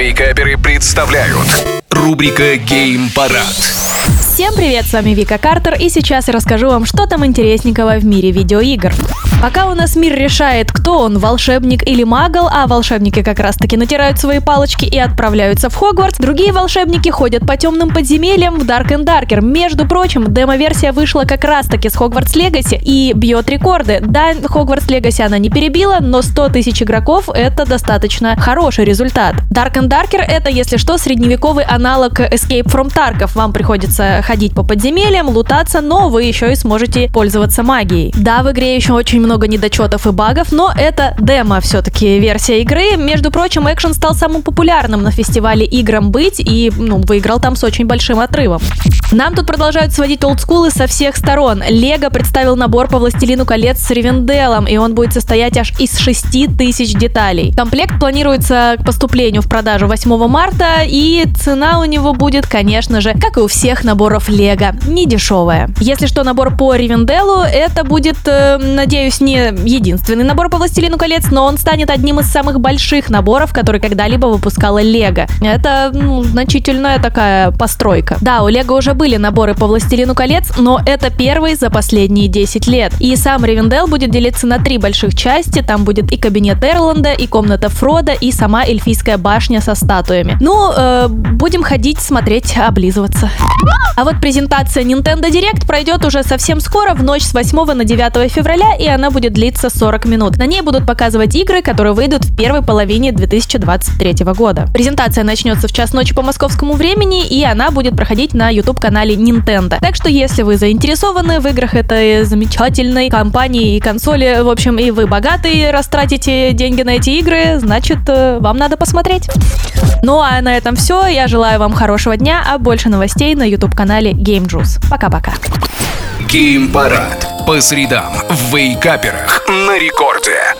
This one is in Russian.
Вейкаперы представляют Рубрика «Гейм-парад» Всем привет, с вами Вика Картер, и сейчас я расскажу вам, что там интересненького в мире видеоигр. Пока у нас мир решает, кто он, волшебник или магл, а волшебники как раз таки натирают свои палочки и отправляются в Хогвартс, другие волшебники ходят по темным подземельям в Dark and Darker. Между прочим, демо-версия вышла как раз таки с Хогвартс Легаси и бьет рекорды. Да, Хогвартс Легаси она не перебила, но 100 тысяч игроков это достаточно хороший результат. Dark and Darker это, если что, средневековый аналог Escape from Tarkov. Вам приходится ходить по подземельям, лутаться, но вы еще и сможете пользоваться магией. Да, в игре еще очень много недочетов и багов, но это демо все-таки версия игры. Между прочим, экшен стал самым популярным на фестивале играм быть и ну, выиграл там с очень большим отрывом. Нам тут продолжают сводить олдскулы со всех сторон. Лего представил набор по «Властелину колец» с Ривенделом, и он будет состоять аж из 6 тысяч деталей. Комплект планируется к поступлению в продажу 8 марта, и цена у него будет, конечно же, как и у всех наборов Лего. Не дешевая. Если что, набор по Ривенделу, это будет, э, надеюсь, не единственный набор по Властелину колец, но он станет одним из самых больших наборов, который когда-либо выпускала Лего. Это ну, значительная такая постройка. Да, у Лего уже были наборы по Властелину колец, но это первый за последние 10 лет. И сам Ривендел будет делиться на три больших части. Там будет и кабинет Эрланда, и комната Фрода, и сама эльфийская башня со статуями. Ну, э, будем ходить, смотреть, облизываться. А вот презентация Nintendo Direct пройдет уже совсем скоро, в ночь с 8 на 9 февраля, и она будет длиться 40 минут. На ней будут показывать игры, которые выйдут в первой половине 2023 года. Презентация начнется в час ночи по московскому времени, и она будет проходить на YouTube-канале Nintendo. Так что, если вы заинтересованы в играх этой замечательной компании и консоли, в общем, и вы богатые, растратите деньги на эти игры, значит, э, вам надо посмотреть. Ну а на этом все. Я желаю вам хорошего дня, а больше новостей на YouTube-канале Game Juice. Пока-пока. Геймпарад. По средам в вейкаперах на рекорде.